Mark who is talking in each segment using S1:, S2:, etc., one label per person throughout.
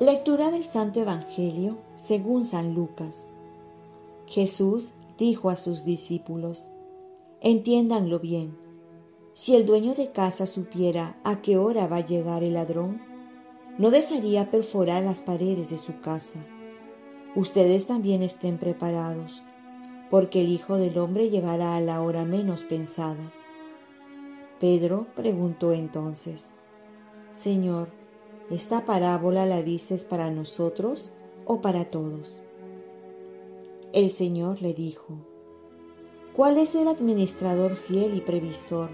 S1: Lectura del Santo Evangelio según San Lucas. Jesús dijo a sus discípulos, Entiéndanlo bien, si el dueño de casa supiera a qué hora va a llegar el ladrón, no dejaría perforar las paredes de su casa. Ustedes también estén preparados, porque el Hijo del Hombre llegará a la hora menos pensada. Pedro preguntó entonces, Señor, ¿Esta parábola la dices para nosotros o para todos? El Señor le dijo, ¿cuál es el administrador fiel y previsor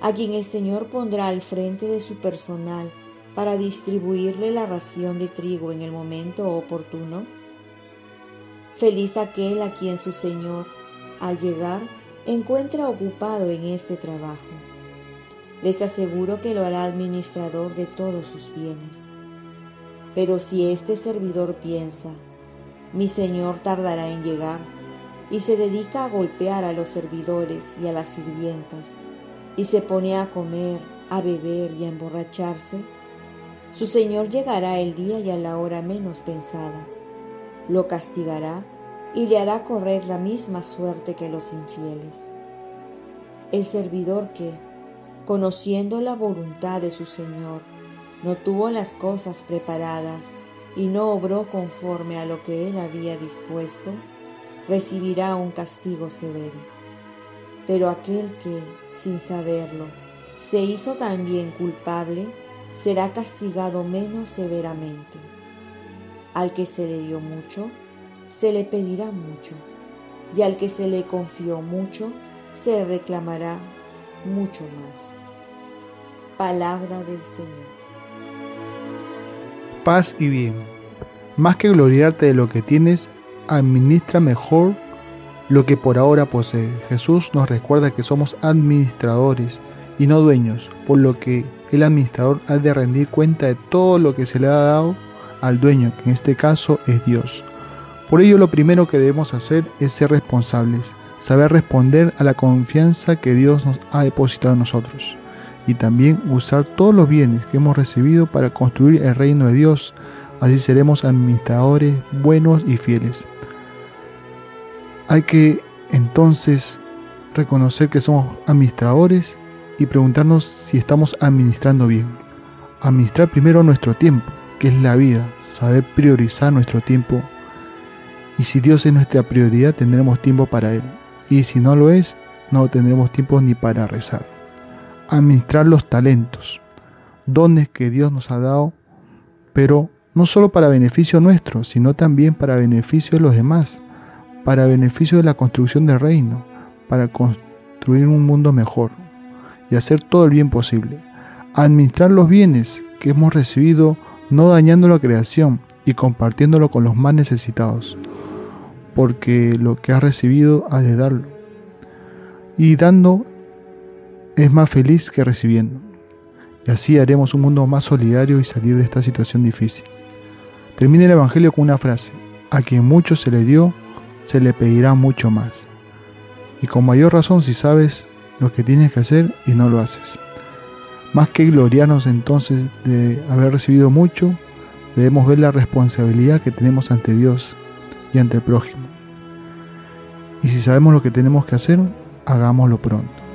S1: a quien el Señor pondrá al frente de su personal para distribuirle la ración de trigo en el momento oportuno? Feliz aquel a quien su Señor, al llegar, encuentra ocupado en este trabajo les aseguro que lo hará administrador de todos sus bienes. Pero si este servidor piensa, mi Señor tardará en llegar, y se dedica a golpear a los servidores y a las sirvientas, y se pone a comer, a beber y a emborracharse, su Señor llegará el día y a la hora menos pensada, lo castigará y le hará correr la misma suerte que los infieles. El servidor que, conociendo la voluntad de su Señor, no tuvo las cosas preparadas y no obró conforme a lo que él había dispuesto, recibirá un castigo severo. Pero aquel que, sin saberlo, se hizo también culpable, será castigado menos severamente. Al que se le dio mucho, se le pedirá mucho, y al que se le confió mucho, se le reclamará mucho más. Palabra del Señor.
S2: Paz y bien. Más que gloriarte de lo que tienes, administra mejor lo que por ahora posee. Jesús nos recuerda que somos administradores y no dueños, por lo que el administrador ha de rendir cuenta de todo lo que se le ha dado al dueño, que en este caso es Dios. Por ello lo primero que debemos hacer es ser responsables, saber responder a la confianza que Dios nos ha depositado en nosotros y también usar todos los bienes que hemos recibido para construir el reino de Dios. Así seremos administradores buenos y fieles. Hay que entonces reconocer que somos administradores y preguntarnos si estamos administrando bien. Administrar primero nuestro tiempo, que es la vida, saber priorizar nuestro tiempo. Y si Dios es nuestra prioridad, tendremos tiempo para Él. Y si no lo es, no tendremos tiempo ni para rezar administrar los talentos, dones que Dios nos ha dado, pero no solo para beneficio nuestro, sino también para beneficio de los demás, para beneficio de la construcción del reino, para construir un mundo mejor y hacer todo el bien posible. Administrar los bienes que hemos recibido, no dañando la creación y compartiéndolo con los más necesitados, porque lo que has recibido has de darlo. Y dando es más feliz que recibiendo. Y así haremos un mundo más solidario y salir de esta situación difícil. Termina el Evangelio con una frase, a quien mucho se le dio, se le pedirá mucho más. Y con mayor razón si sabes lo que tienes que hacer y no lo haces. Más que gloriarnos entonces de haber recibido mucho, debemos ver la responsabilidad que tenemos ante Dios y ante el prójimo. Y si sabemos lo que tenemos que hacer, hagámoslo pronto.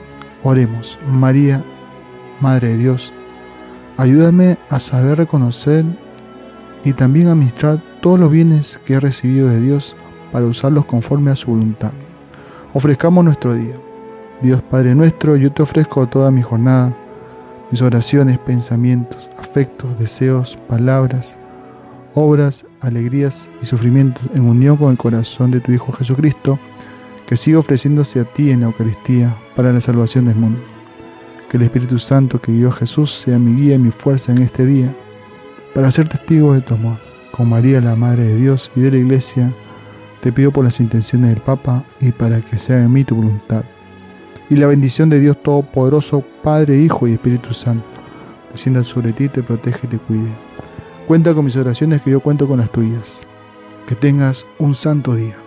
S2: Oremos, María, Madre de Dios, ayúdame a saber reconocer y también administrar todos los bienes que he recibido de Dios para usarlos conforme a su voluntad. Ofrezcamos nuestro día. Dios Padre nuestro, yo te ofrezco toda mi jornada, mis oraciones, pensamientos, afectos, deseos, palabras, obras, alegrías y sufrimientos en unión con el corazón de tu Hijo Jesucristo, que siga ofreciéndose a ti en la Eucaristía para la salvación del mundo. Que el Espíritu Santo que guió a Jesús sea mi guía y mi fuerza en este día para ser testigo de tu amor. Con María, la Madre de Dios y de la Iglesia, te pido por las intenciones del Papa y para que sea en mí tu voluntad. Y la bendición de Dios Todopoderoso, Padre, Hijo y Espíritu Santo, descienda sobre ti, te protege y te cuide. Cuenta con mis oraciones que yo cuento con las tuyas. Que tengas un santo día.